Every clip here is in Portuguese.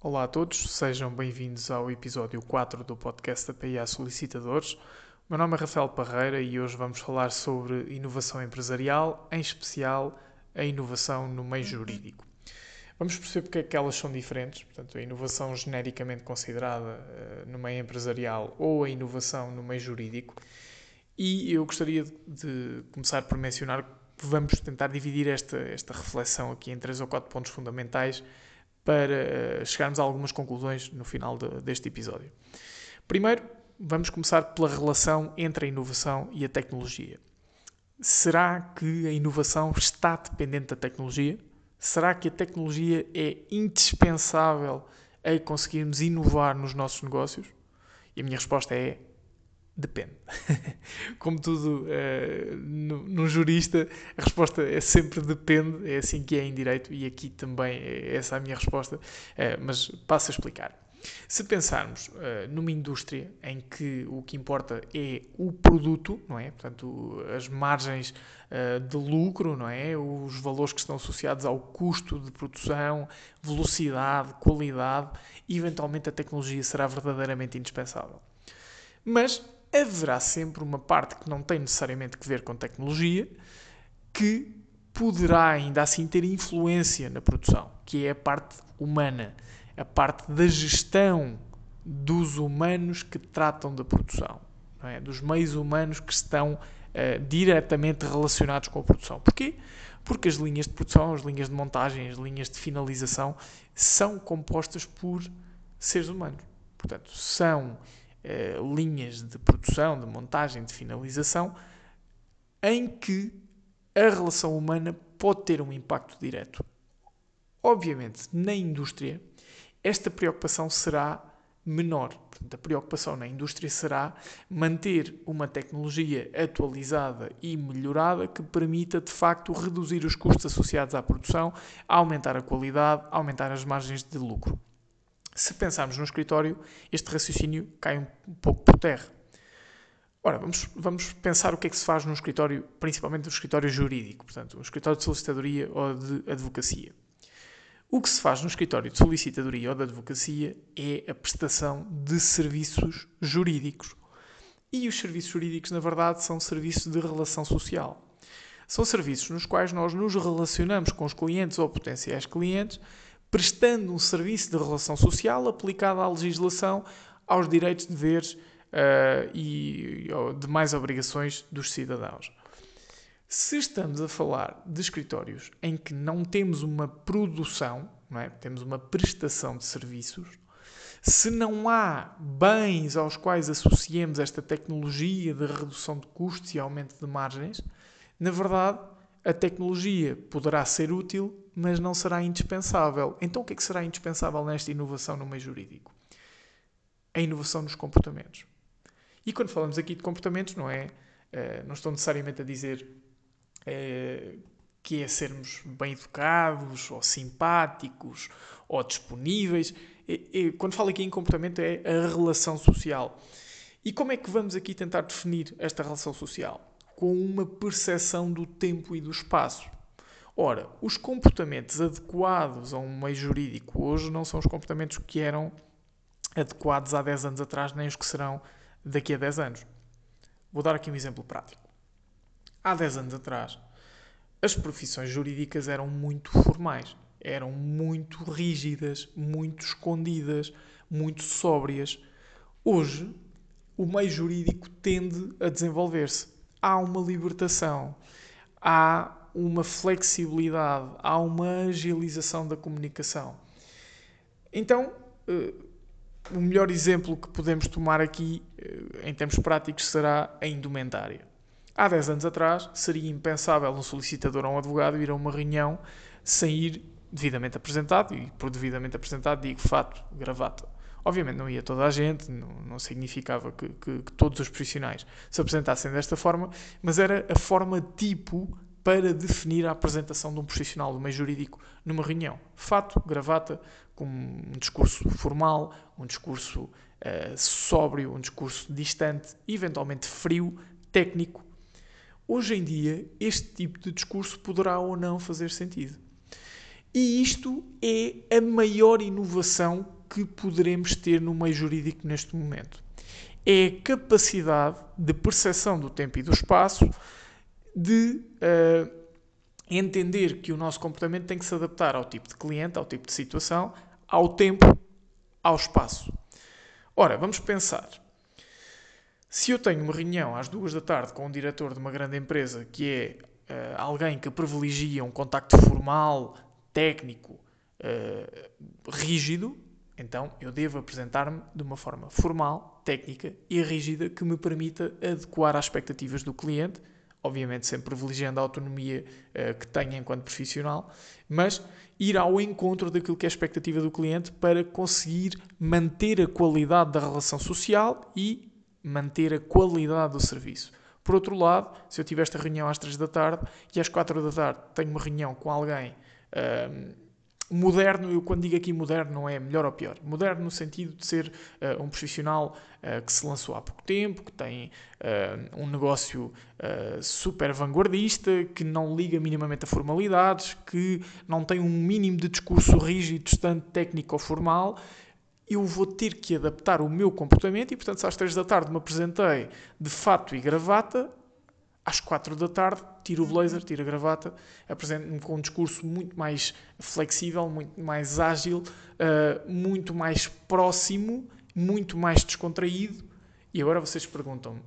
Olá a todos, sejam bem-vindos ao episódio 4 do podcast da PIA Solicitadores. O meu nome é Rafael Parreira e hoje vamos falar sobre inovação empresarial, em especial a inovação no meio jurídico. Vamos perceber porque é que elas são diferentes, portanto, a inovação genericamente considerada uh, no meio empresarial ou a inovação no meio jurídico. E eu gostaria de começar por mencionar que vamos tentar dividir esta, esta reflexão aqui em três ou quatro pontos fundamentais para uh, chegarmos a algumas conclusões no final de, deste episódio. Primeiro, vamos começar pela relação entre a inovação e a tecnologia. Será que a inovação está dependente da tecnologia? Será que a tecnologia é indispensável a conseguirmos inovar nos nossos negócios? E a minha resposta é depende. Como tudo uh, no, jurista, a resposta é sempre depende, é assim que é em direito, e aqui também é essa a minha resposta, uh, mas passo a explicar. Se pensarmos uh, numa indústria em que o que importa é o produto, não é? Portanto, as margens uh, de lucro, não é? Os valores que estão associados ao custo de produção, velocidade, qualidade, eventualmente a tecnologia será verdadeiramente indispensável. Mas haverá sempre uma parte que não tem necessariamente que ver com tecnologia, que poderá ainda assim ter influência na produção, que é a parte humana a parte da gestão dos humanos que tratam da produção, é? dos meios humanos que estão uh, diretamente relacionados com a produção. Porquê? Porque as linhas de produção, as linhas de montagem, as linhas de finalização são compostas por seres humanos. Portanto, são uh, linhas de produção, de montagem, de finalização em que a relação humana pode ter um impacto direto. Obviamente, na indústria, esta preocupação será menor. Portanto, a preocupação na indústria será manter uma tecnologia atualizada e melhorada que permita, de facto, reduzir os custos associados à produção, aumentar a qualidade, aumentar as margens de lucro. Se pensarmos no escritório, este raciocínio cai um pouco por terra. Ora, vamos, vamos pensar o que é que se faz no escritório, principalmente no escritório jurídico, portanto, um escritório de solicitadoria ou de advocacia. O que se faz no escritório de solicitadoria ou de advocacia é a prestação de serviços jurídicos. E os serviços jurídicos, na verdade, são serviços de relação social. São serviços nos quais nós nos relacionamos com os clientes ou potenciais clientes, prestando um serviço de relação social aplicado à legislação, aos direitos, deveres uh, e demais obrigações dos cidadãos. Se estamos a falar de escritórios em que não temos uma produção, não é? temos uma prestação de serviços, se não há bens aos quais associemos esta tecnologia de redução de custos e aumento de margens, na verdade, a tecnologia poderá ser útil, mas não será indispensável. Então, o que é que será indispensável nesta inovação no meio jurídico? A inovação nos comportamentos. E quando falamos aqui de comportamentos, não é? Eh, não estou necessariamente a dizer é, que é sermos bem educados, ou simpáticos, ou disponíveis. Quando falo aqui em comportamento, é a relação social. E como é que vamos aqui tentar definir esta relação social? Com uma percepção do tempo e do espaço. Ora, os comportamentos adequados a um meio jurídico hoje não são os comportamentos que eram adequados há 10 anos atrás, nem os que serão daqui a 10 anos. Vou dar aqui um exemplo prático há 10 anos atrás, as profissões jurídicas eram muito formais, eram muito rígidas, muito escondidas, muito sóbrias. Hoje, o meio jurídico tende a desenvolver-se. Há uma libertação, há uma flexibilidade, há uma agilização da comunicação. Então, eh, o melhor exemplo que podemos tomar aqui, eh, em termos práticos, será a indumentária. Há 10 anos atrás, seria impensável um solicitador ou um advogado ir a uma reunião sem ir devidamente apresentado, e por devidamente apresentado digo fato, gravata. Obviamente não ia toda a gente, não, não significava que, que, que, todos os profissionais se apresentassem desta forma, mas era a forma tipo para definir a apresentação de um profissional do meio jurídico numa reunião. Fato, gravata, com um discurso formal, um discurso uh, sóbrio, um discurso distante, eventualmente frio, técnico, Hoje em dia, este tipo de discurso poderá ou não fazer sentido. E isto é a maior inovação que poderemos ter no meio jurídico neste momento. É a capacidade de percepção do tempo e do espaço, de uh, entender que o nosso comportamento tem que se adaptar ao tipo de cliente, ao tipo de situação, ao tempo, ao espaço. Ora, vamos pensar. Se eu tenho uma reunião às duas da tarde com um diretor de uma grande empresa que é uh, alguém que privilegia um contacto formal, técnico, uh, rígido, então eu devo apresentar-me de uma forma formal, técnica e rígida que me permita adequar às expectativas do cliente, obviamente sempre privilegiando a autonomia uh, que tenho enquanto profissional, mas ir ao encontro daquilo que é a expectativa do cliente para conseguir manter a qualidade da relação social e manter a qualidade do serviço. Por outro lado, se eu tiver esta reunião às 3 da tarde e às 4 da tarde tenho uma reunião com alguém moderno, eu quando digo aqui moderno não é melhor ou pior, moderno no sentido de ser uh, um profissional uh, que se lançou há pouco tempo, que tem uh, um negócio super vanguardista, que não liga minimamente a formalidades, que não tem um mínimo de discurso rígido, distante, técnico ou formal, eu vou ter que adaptar o meu comportamento e, portanto, se às três da tarde me apresentei de fato e gravata, às quatro da tarde, tiro o blazer, tiro a gravata, apresento-me com um discurso muito mais flexível, muito mais ágil, uh, muito mais próximo, muito mais descontraído. E agora vocês perguntam-me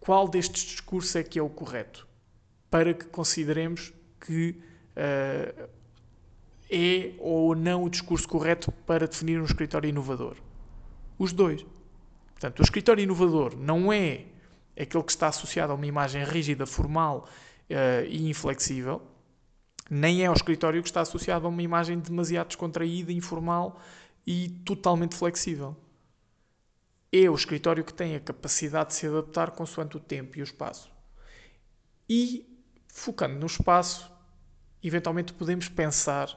qual destes discursos é que é o correto para que consideremos que uh, é ou não o discurso correto para definir um escritório inovador? Os dois. Portanto, o escritório inovador não é aquele que está associado a uma imagem rígida, formal uh, e inflexível, nem é o escritório que está associado a uma imagem demasiado descontraída, informal e totalmente flexível. É o escritório que tem a capacidade de se adaptar consoante o tempo e o espaço. E, focando no espaço, eventualmente podemos pensar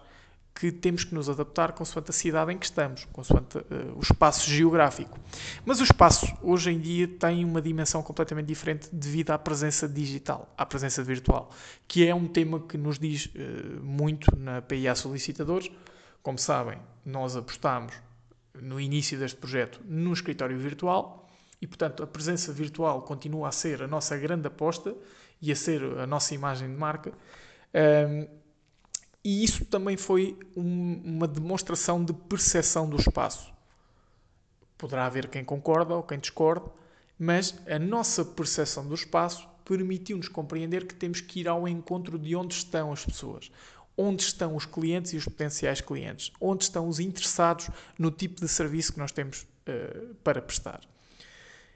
que temos que nos adaptar consoante a cidade em que estamos, consoante uh, o espaço geográfico. Mas o espaço, hoje em dia, tem uma dimensão completamente diferente devido à presença digital, à presença virtual, que é um tema que nos diz uh, muito na PIA Solicitadores. Como sabem, nós apostamos no início deste projeto no escritório virtual e, portanto, a presença virtual continua a ser a nossa grande aposta e a ser a nossa imagem de marca. E isso também foi um, uma demonstração de percepção do espaço. Poderá haver quem concorda ou quem discorde, mas a nossa percepção do espaço permitiu-nos compreender que temos que ir ao encontro de onde estão as pessoas, onde estão os clientes e os potenciais clientes, onde estão os interessados no tipo de serviço que nós temos uh, para prestar.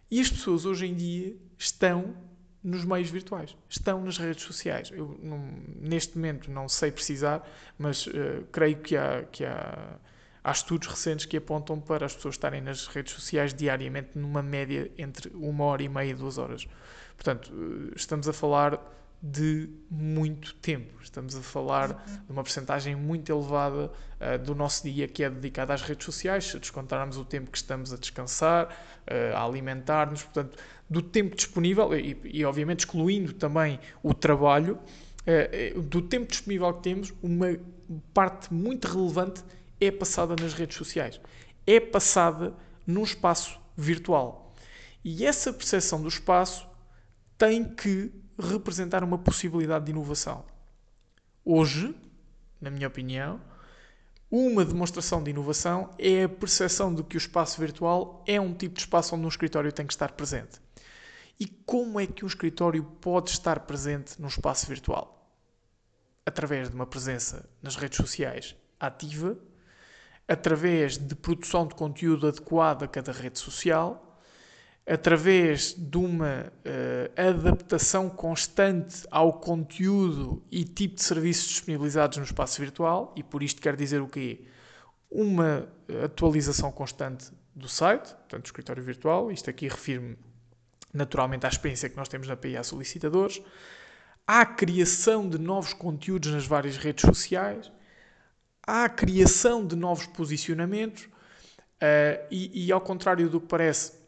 E as pessoas hoje em dia estão nos meios virtuais, estão nas redes sociais. Eu, não, neste momento, não sei precisar, mas uh, creio que, há, que há, há estudos recentes que apontam para as pessoas estarem nas redes sociais diariamente numa média entre uma hora e meia e duas horas. Portanto, uh, estamos a falar de muito tempo. Estamos a falar de uma porcentagem muito elevada uh, do nosso dia que é dedicada às redes sociais, se descontarmos o tempo que estamos a descansar, uh, a alimentar-nos, portanto, do tempo disponível, e, e, obviamente excluindo também o trabalho, uh, do tempo disponível que temos, uma parte muito relevante é passada nas redes sociais. É passada num espaço virtual. E essa percepção do espaço tem que representar uma possibilidade de inovação. Hoje, na minha opinião, uma demonstração de inovação é a percepção de que o espaço virtual é um tipo de espaço onde um escritório tem que estar presente. E como é que um escritório pode estar presente num espaço virtual? Através de uma presença nas redes sociais ativa, através de produção de conteúdo adequado a cada rede social através de uma uh, adaptação constante ao conteúdo e tipo de serviços disponibilizados no espaço virtual, e por isto quer dizer o quê? Uma atualização constante do site, portanto, do escritório virtual, isto aqui refiro-me naturalmente à experiência que nós temos na PIA Solicitadores, à criação de novos conteúdos nas várias redes sociais, à criação de novos posicionamentos, uh, e, e ao contrário do que parece,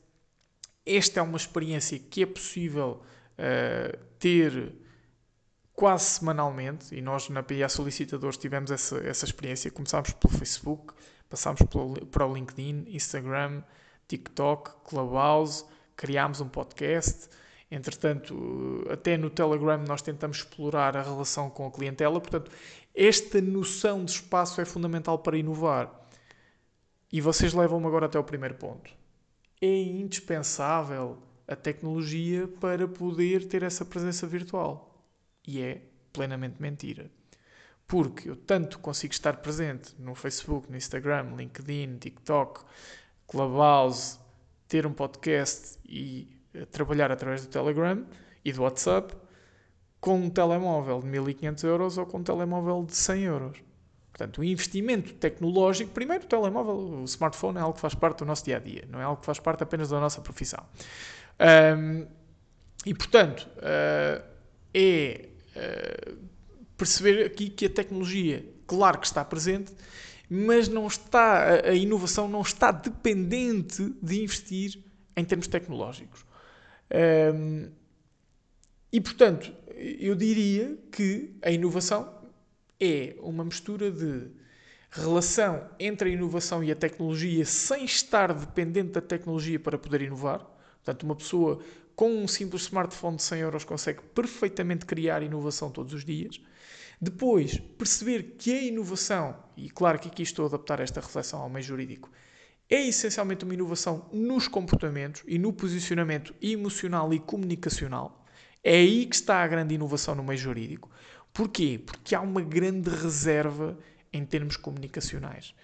esta é uma experiência que é possível uh, ter quase semanalmente, e nós na PIA Solicitadores tivemos essa, essa experiência. Começámos pelo Facebook, passámos para o LinkedIn, Instagram, TikTok, Clubhouse, criámos um podcast. Entretanto, até no Telegram nós tentamos explorar a relação com a clientela. Portanto, esta noção de espaço é fundamental para inovar. E vocês levam-me agora até o primeiro ponto. É indispensável a tecnologia para poder ter essa presença virtual. E é plenamente mentira. Porque eu tanto consigo estar presente no Facebook, no Instagram, LinkedIn, TikTok, Clubhouse, ter um podcast e eh, trabalhar através do Telegram e do WhatsApp com um telemóvel de 1500 euros ou com um telemóvel de 100 euros. Portanto, o investimento tecnológico, primeiro o telemóvel, o smartphone é algo que faz parte do nosso dia a dia, não é algo que faz parte apenas da nossa profissão. Um, e, portanto, uh, é uh, perceber aqui que a tecnologia, claro que está presente, mas não está, a, inovação não está dependente de investir em termos tecnológicos. Um, e, portanto, eu diria que a inovação é uma mistura de relação entre a inovação e a tecnologia sem estar dependente da tecnologia para poder inovar. Portanto, uma pessoa com um simples smartphone de 100 euros consegue perfeitamente criar inovação todos os dias. Depois, perceber que a inovação, e claro que aqui estou a adaptar esta reflexão ao meio jurídico, é essencialmente uma inovação nos comportamentos e no posicionamento emocional e comunicacional. É aí que está a grande inovação no meio jurídico. Porquê? Porque há uma grande reserva em termos comunicacionais.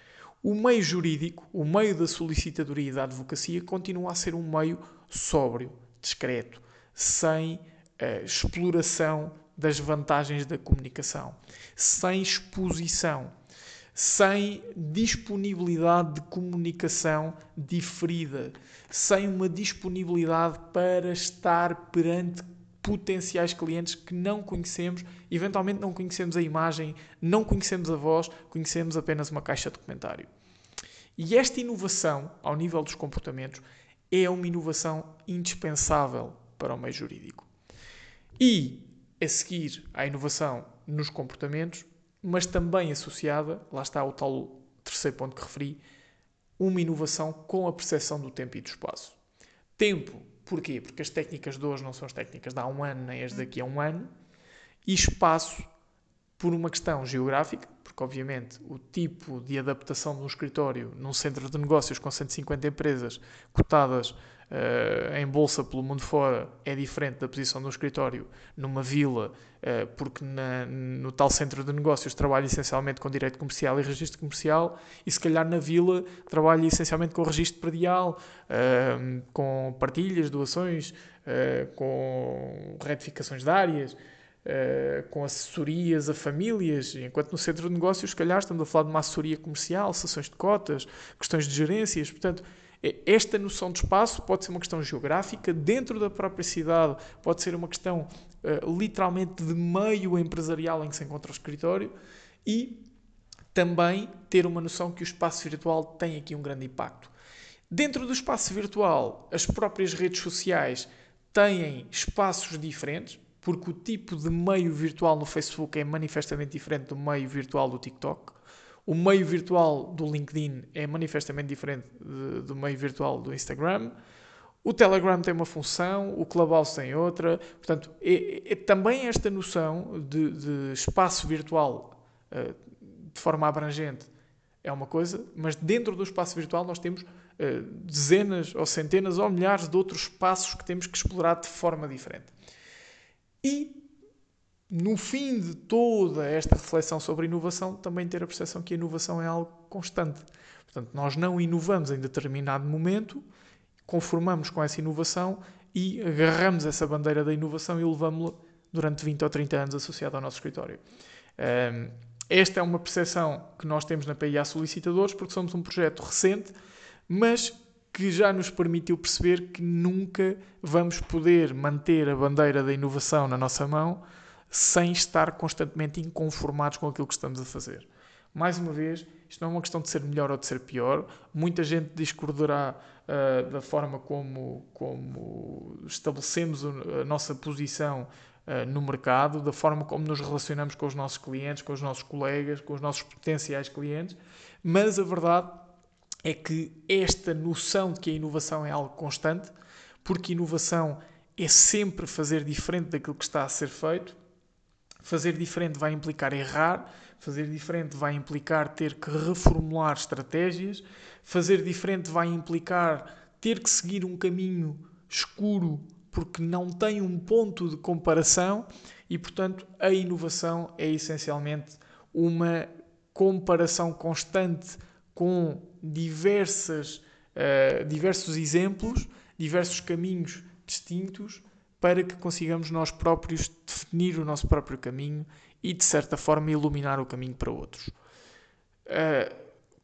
O meio jurídico, o meio da solicitadoria e da advocacia, continua a ser um meio sóbrio, discreto, sem uh, exploração das vantagens da comunicação, sem exposição, sem disponibilidade de comunicação diferida, sem uma disponibilidade para estar perante potenciais clientes que não conhecemos, eventualmente não conhecemos a imagem, não conhecemos a voz, conhecemos apenas uma caixa de comentário. E esta inovação, ao nível dos comportamentos, é uma inovação indispensável para o meio jurídico. E, a seguir à inovação nos comportamentos, mas também associada, lá está o tal terceiro ponto que referi, uma inovação com a percepção do tempo e do espaço. Tempo Porquê? Porque as técnicas de hoje não são as técnicas de há um ano, nem as daqui a um ano. E espaço, por uma questão geográfica, obviamente o tipo de adaptação de um escritório num centro de negócios com 150 empresas cotadas uh, em bolsa pelo mundo fora é diferente da posição de um escritório numa vila, uh, porque na, no tal centro de negócios trabalha essencialmente com direito comercial e registro comercial, e se calhar na vila trabalha essencialmente com registro predial, uh, com partilhas, doações, com retificações de áreas. Uh, com assessorias a famílias, enquanto no centro de negócios, se calhar, estamos a falar de uma assessoria comercial, sessões de cotas, questões de gerências. Portanto, esta noção de espaço pode ser uma questão geográfica, dentro da própria cidade, pode ser uma questão uh, literalmente de meio empresarial em que se encontra o escritório e também ter uma noção que o espaço virtual tem aqui um grande impacto. Dentro do espaço virtual, as próprias redes sociais têm espaços diferentes, porque o tipo de meio virtual no Facebook é manifestamente diferente do meio virtual do TikTok. O meio virtual do LinkedIn é manifestamente diferente de, do meio virtual do Instagram. O Telegram tem uma função, o Clubhouse tem outra. Portanto, é, é também esta noção de, de espaço virtual uh, de forma abrangente é uma coisa, mas dentro do espaço virtual nós temos uh, dezenas ou centenas ou milhares de outros espaços que temos que explorar de forma diferente. E no fim de toda esta reflexão sobre inovação, também ter a percepção que a inovação é algo constante. Portanto, nós não inovamos em determinado momento, conformamos com essa inovação e agarramos essa bandeira da inovação e levamos-la durante 20 ou 30 anos associada ao nosso escritório. Esta é uma percepção que nós temos na PIA Solicitadores, porque somos um projeto recente, mas que já nos permitiu perceber que nunca vamos poder manter a bandeira da inovação na nossa mão sem estar constantemente inconformados com aquilo que estamos a fazer. Mais uma vez, isto não é uma questão de ser melhor ou de ser pior. Muita gente discordará uh, da forma como, como estabelecemos a nossa posição uh, no mercado, da forma como nos relacionamos com os nossos clientes, com os nossos colegas, com os nossos potenciais clientes, mas a verdade é que esta noção de que a inovação é algo constante, porque inovação é sempre fazer diferente daquilo que está a ser feito. Fazer diferente vai implicar errar, fazer diferente vai implicar ter que reformular estratégias, fazer diferente vai implicar ter que seguir um caminho escuro porque não tem um ponto de comparação e, portanto, a inovação é essencialmente uma comparação constante com diversas, uh, diversos exemplos, diversos caminhos distintos para que consigamos nós próprios definir o nosso próprio caminho e, de certa forma, iluminar o caminho para outros. Uh,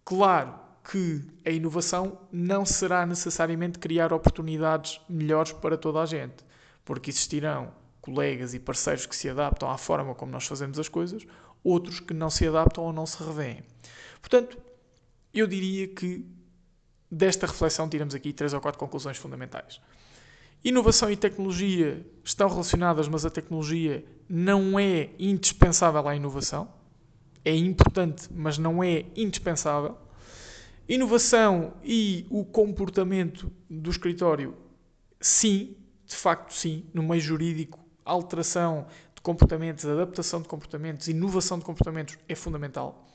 claro que a inovação não será necessariamente criar oportunidades melhores para toda a gente, porque existirão colegas e parceiros que se adaptam à forma como nós fazemos as coisas, outros que não se adaptam ou não se revêem. Portanto, eu diria que desta reflexão tiramos aqui três ou quatro conclusões fundamentais. Inovação e tecnologia estão relacionadas, mas a tecnologia não é indispensável à inovação. É importante, mas não é indispensável. Inovação e o comportamento do escritório, sim, de facto, sim, no meio jurídico, alteração de comportamentos, adaptação de comportamentos, inovação de comportamentos é fundamental.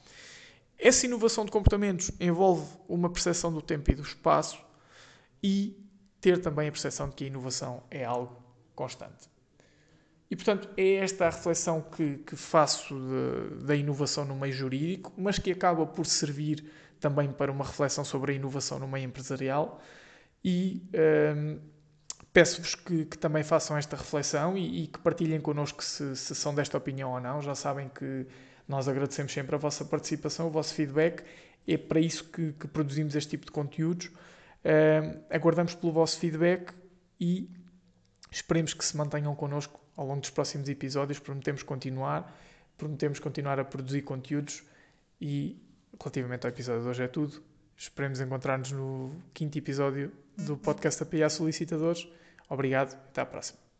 Essa inovação de comportamentos envolve uma percepção do tempo e do espaço e ter também a percepção de que a inovação é algo constante. E, portanto, é esta a reflexão que, que faço da inovação no meio jurídico, mas que acaba por servir também para uma reflexão sobre a inovação no meio empresarial. E hum, peço-vos que, que, também façam esta reflexão e, e que partilhem connosco se, se, são desta opinião ou não. Já sabem que nós agradecemos sempre a vossa participação, o vosso feedback. É para isso que, que produzimos este tipo de conteúdos. Uh, aguardamos pelo vosso feedback e esperemos que se mantenham connosco ao longo dos próximos episódios. Prometemos continuar, prometemos continuar a produzir conteúdos e relativamente ao episódio de hoje é tudo. Esperemos encontrar-nos no quinto episódio do podcast API Solicitadores. Obrigado, até à próxima.